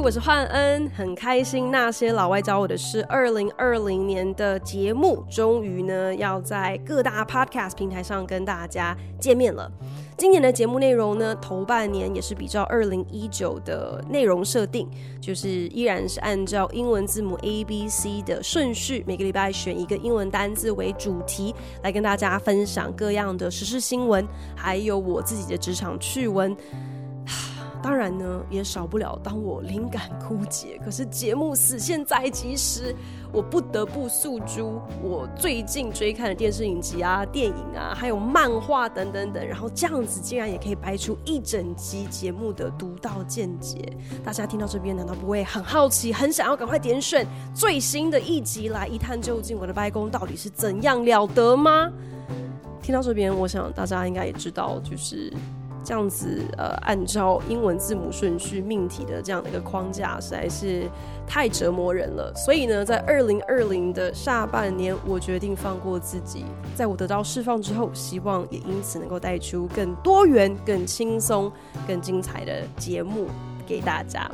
我是焕恩，很开心那些老外教我的是。二零二零年的节目终于呢要在各大 podcast 平台上跟大家见面了。今年的节目内容呢，头半年也是比照二零一九的内容设定，就是依然是按照英文字母 A B C 的顺序，每个礼拜选一个英文单字为主题，来跟大家分享各样的时事新闻，还有我自己的职场趣闻。当然呢，也少不了当我灵感枯竭，可是节目死线在即时，我不得不诉诸我最近追看的电视影集啊、电影啊，还有漫画等等等，然后这样子竟然也可以掰出一整集节目的独到见解。大家听到这边，难道不会很好奇，很想要赶快点选最新的一集来一探究竟？我的掰功到底是怎样了得吗？听到这边，我想大家应该也知道，就是。这样子，呃，按照英文字母顺序命题的这样的一个框架，实在是太折磨人了。所以呢，在二零二零的下半年，我决定放过自己。在我得到释放之后，希望也因此能够带出更多元、更轻松、更精彩的节目给大家。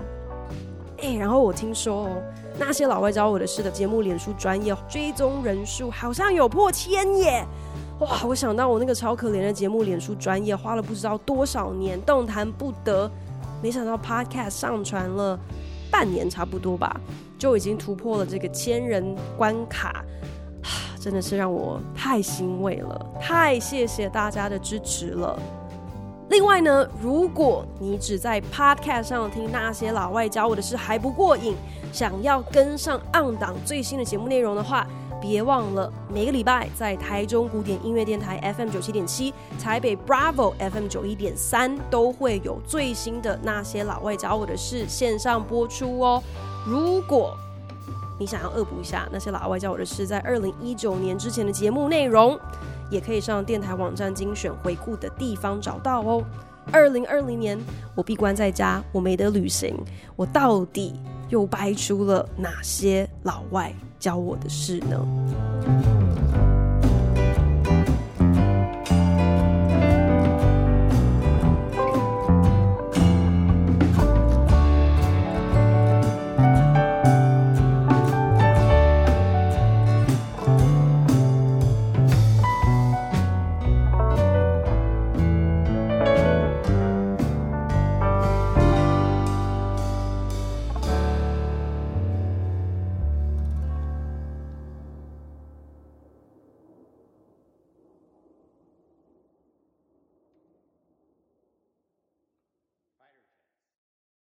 哎、然后我听说哦，那些老外教我的事的节目，脸书专业追踪人数好像有破千耶。哇！我想到我那个超可怜的节目，脸书专业花了不知道多少年动弹不得，没想到 Podcast 上传了半年差不多吧，就已经突破了这个千人关卡，真的是让我太欣慰了，太谢谢大家的支持了。另外呢，如果你只在 Podcast 上听那些老外教我的事还不过瘾，想要跟上 on 档最新的节目内容的话，别忘了，每个礼拜在台中古典音乐电台 FM 九七点七、台北 Bravo FM 九一点三都会有最新的那些老外教我的事线上播出哦。如果你想要恶补一下那些老外教我的事在二零一九年之前的节目内容，也可以上电台网站精选回顾的地方找到哦。二零二零年我闭关在家，我没得旅行，我到底又掰出了哪些老外教我的事呢？